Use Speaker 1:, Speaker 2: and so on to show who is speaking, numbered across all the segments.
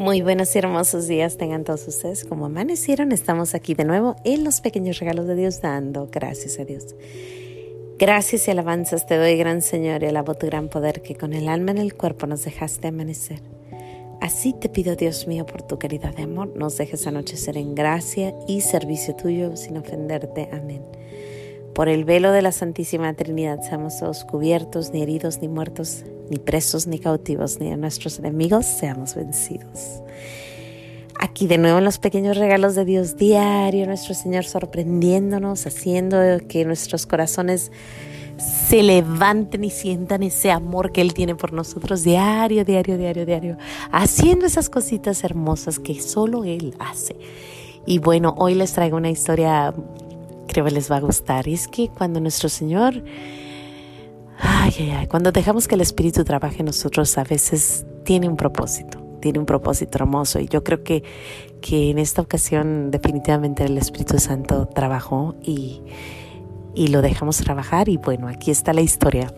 Speaker 1: Muy buenos y hermosos días tengan todos ustedes. Como amanecieron, estamos aquí de nuevo en los pequeños regalos de Dios, dando gracias a Dios. Gracias y alabanzas te doy, gran Señor, y alabo tu gran poder que con el alma en el cuerpo nos dejaste amanecer. Así te pido, Dios mío, por tu caridad de amor, nos dejes anochecer en gracia y servicio tuyo sin ofenderte. Amén. Por el velo de la Santísima Trinidad seamos todos cubiertos, ni heridos, ni muertos, ni presos, ni cautivos, ni a nuestros enemigos seamos vencidos. Aquí de nuevo en los pequeños regalos de Dios diario, nuestro Señor sorprendiéndonos, haciendo que nuestros corazones se levanten y sientan ese amor que Él tiene por nosotros diario, diario, diario, diario, haciendo esas cositas hermosas que solo Él hace. Y bueno, hoy les traigo una historia creo que les va a gustar. Y es que cuando nuestro Señor, ay, ay, ay, cuando dejamos que el Espíritu trabaje en nosotros, a veces tiene un propósito, tiene un propósito hermoso. Y yo creo que, que en esta ocasión definitivamente el Espíritu Santo trabajó y, y lo dejamos trabajar. Y bueno, aquí está la historia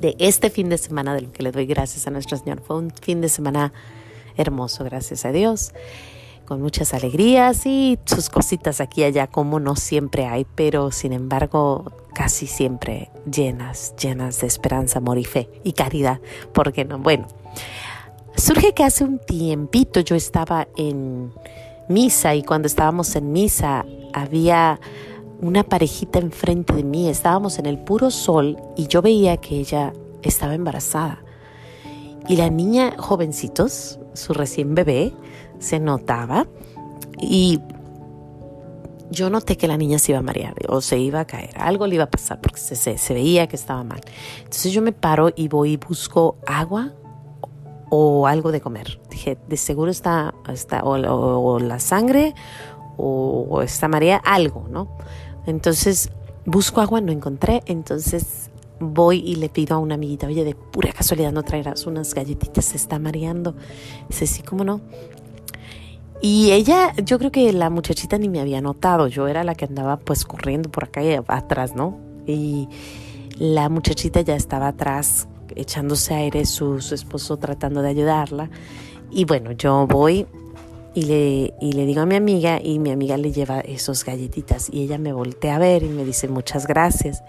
Speaker 1: de este fin de semana, de lo que le doy gracias a nuestro Señor. Fue un fin de semana hermoso, gracias a Dios con muchas alegrías y sus cositas aquí y allá, como no siempre hay, pero sin embargo casi siempre llenas, llenas de esperanza, amor y fe y caridad, porque no? Bueno, surge que hace un tiempito yo estaba en misa y cuando estábamos en misa había una parejita enfrente de mí, estábamos en el puro sol y yo veía que ella estaba embarazada. Y la niña, jovencitos, su recién bebé, se notaba y yo noté que la niña se iba a marear o se iba a caer, algo le iba a pasar porque se, se, veía que estaba mal. Entonces yo me paro y voy y busco agua o algo de comer. Dije, de seguro está, está o, la sangre o, está marea, algo, ¿no? Entonces busco agua, no encontré, entonces voy y le pido a una amiguita, oye, de pura casualidad no traerás unas galletitas, se está mareando. Dice, sí, ¿cómo no? Y ella, yo creo que la muchachita ni me había notado, yo era la que andaba pues corriendo por acá atrás, ¿no? Y la muchachita ya estaba atrás echándose aire, su, su esposo tratando de ayudarla. Y bueno, yo voy y le, y le digo a mi amiga y mi amiga le lleva esos galletitas y ella me voltea a ver y me dice muchas gracias.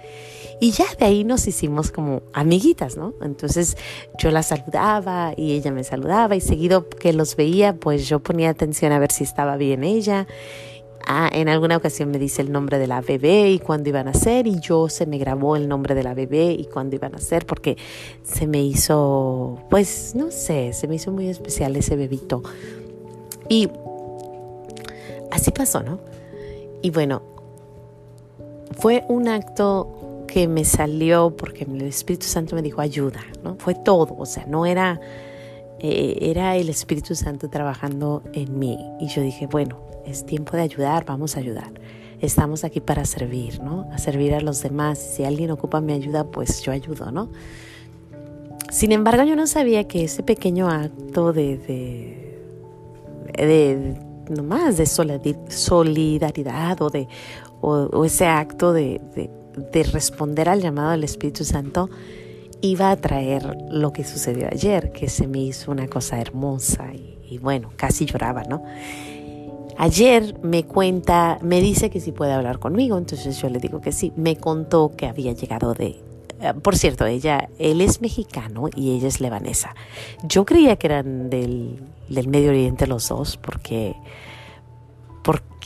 Speaker 1: Y ya de ahí nos hicimos como amiguitas, ¿no? Entonces yo la saludaba y ella me saludaba y seguido que los veía, pues yo ponía atención a ver si estaba bien ella. Ah, en alguna ocasión me dice el nombre de la bebé y cuándo iban a ser y yo se me grabó el nombre de la bebé y cuándo iban a ser porque se me hizo, pues no sé, se me hizo muy especial ese bebito y así pasó, ¿no? Y bueno, fue un acto que me salió porque el Espíritu Santo me dijo ayuda, ¿no? Fue todo, o sea, no era, eh, era el Espíritu Santo trabajando en mí. Y yo dije, bueno, es tiempo de ayudar, vamos a ayudar. Estamos aquí para servir, ¿no? A servir a los demás. Si alguien ocupa mi ayuda, pues yo ayudo, ¿no? Sin embargo, yo no sabía que ese pequeño acto de de nomás de solidaridad o de o, ese acto de, de, responder al llamado del Espíritu Santo iba a traer lo que sucedió ayer, que se me hizo una cosa hermosa y, bueno, casi lloraba, ¿no? Ayer me cuenta, me dice que si puede hablar conmigo, entonces yo le digo que sí. Me contó que había llegado de eh, por cierto, ella, él es mexicano y ella es lebanesa. Yo creía que eran del, del Medio Oriente los dos porque,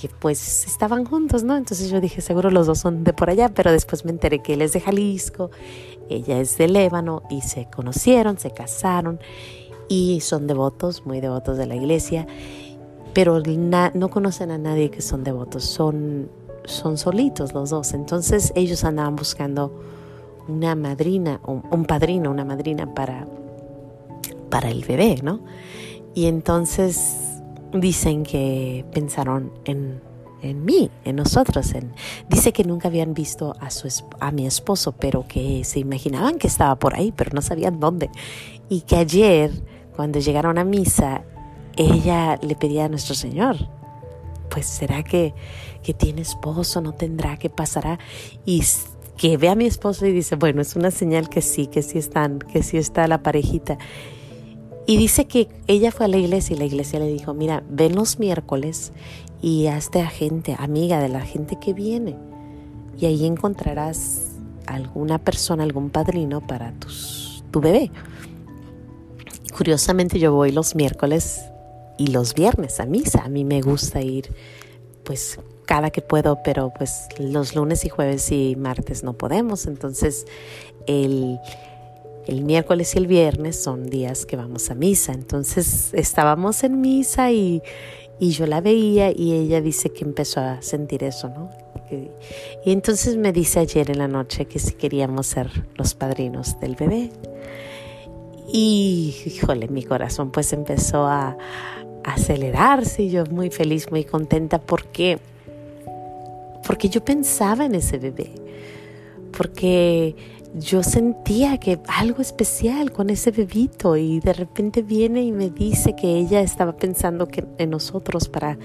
Speaker 1: porque pues estaban juntos, ¿no? Entonces yo dije, seguro los dos son de por allá, pero después me enteré que él es de Jalisco, ella es de Lébano y se conocieron, se casaron y son devotos, muy devotos de la iglesia, pero no conocen a nadie que son devotos, son, son solitos los dos. Entonces ellos andaban buscando una madrina, un, un padrino, una madrina para, para el bebé, ¿no? Y entonces dicen que pensaron en, en mí, en nosotros. En, dice que nunca habían visto a, su, a mi esposo, pero que se imaginaban que estaba por ahí, pero no sabían dónde. Y que ayer, cuando llegaron a misa, ella le pedía a nuestro Señor, pues será que, que tiene esposo, no tendrá, qué pasará. Y que ve a mi esposo y dice, bueno, es una señal que sí, que sí están, que sí está la parejita. Y dice que ella fue a la iglesia y la iglesia le dijo, mira, ven los miércoles y hazte a gente, amiga de la gente que viene. Y ahí encontrarás alguna persona, algún padrino para tus, tu bebé. curiosamente yo voy los miércoles y los viernes a misa. A mí me gusta ir pues cada que puedo, pero pues los lunes y jueves y martes no podemos. Entonces el, el miércoles y el viernes son días que vamos a misa. Entonces estábamos en misa y, y yo la veía y ella dice que empezó a sentir eso, ¿no? Y entonces me dice ayer en la noche que si queríamos ser los padrinos del bebé. Y, híjole, mi corazón pues empezó a, acelerarse y yo muy feliz, muy contenta porque porque yo pensaba en ese bebé, porque yo sentía que algo especial con ese bebito y de repente viene y me dice que ella estaba pensando que en nosotros para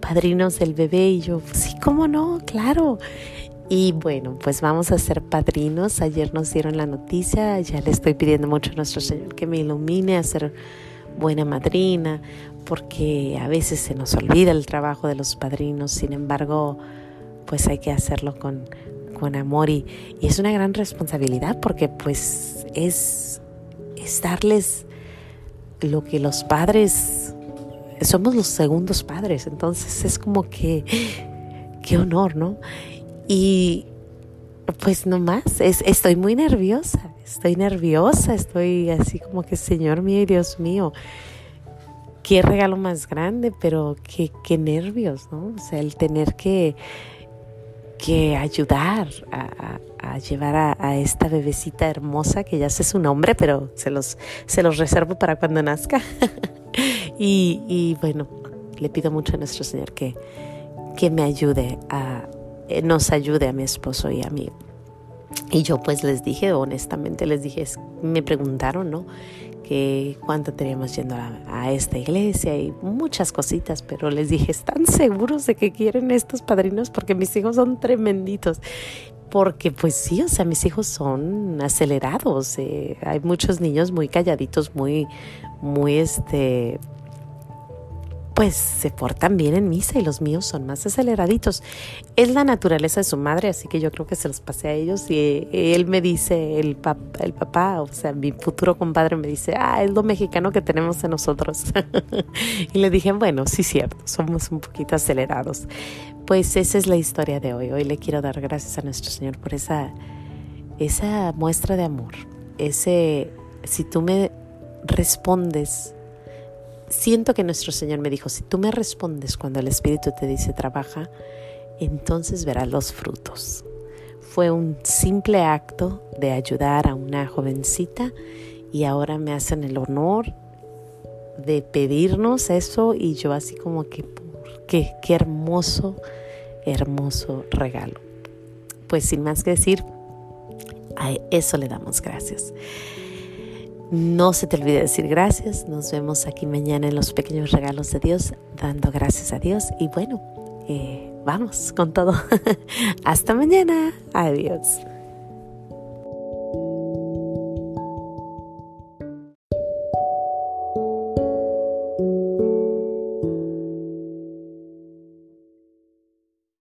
Speaker 1: padrinos del bebé y yo, sí, ¿cómo no? Claro. Y bueno, pues vamos a ser padrinos. Ayer nos dieron la noticia, ya le estoy pidiendo mucho a nuestro Señor que me ilumine a ser buena madrina, porque a veces se nos olvida el trabajo de los padrinos, sin embargo, pues hay que hacerlo con, con amor y, es una gran responsabilidad porque pues es, es darles lo que los padres, somos los segundos padres, entonces es como que, qué honor, ¿no? Y pues no más, es, estoy muy nerviosa, estoy nerviosa, estoy así como que, Señor mío y Dios mío, qué regalo más grande, pero qué, qué nervios, ¿no? O sea, el tener que que ayudar a, llevar a, esta bebecita hermosa que ya sé su nombre, pero se los, se los reservo para cuando nazca. y, bueno, le pido mucho a nuestro Señor que, que me ayude a, eh, nos ayude a mi esposo y a mí. Y yo pues les dije, honestamente les dije, me preguntaron, ¿no? Que cuánto teníamos yendo a, esta iglesia y muchas cositas, pero les dije, ¿están seguros de que quieren estos padrinos? Porque mis hijos son tremenditos. Porque pues sí, o sea, mis hijos son acelerados. Eh, hay muchos niños muy calladitos, muy, muy este, pues se portan bien en misa y los míos son más aceleraditos. Es la naturaleza de su madre, así que yo creo que se los pasé a ellos y él me dice, el, el papá, o sea, mi futuro compadre me dice, ah, es lo mexicano que tenemos en nosotros. y le dije, bueno, sí, cierto, somos un poquito acelerados. Pues esa es la historia de hoy. Hoy le quiero dar gracias a nuestro Señor por esa, esa muestra de amor. Ese, si tú me respondes siento que nuestro Señor me dijo, si tú me respondes cuando el Espíritu te dice trabaja, entonces verás los frutos. Fue un simple acto de ayudar a una jovencita y ahora me hacen el honor de pedirnos eso y yo así como que, qué, qué hermoso, hermoso regalo. Pues sin más que decir, a eso le damos gracias. No se te olvide decir gracias. Nos vemos aquí mañana en los pequeños regalos de Dios, dando gracias a Dios. Y bueno, eh, vamos con todo. Hasta mañana. Adiós.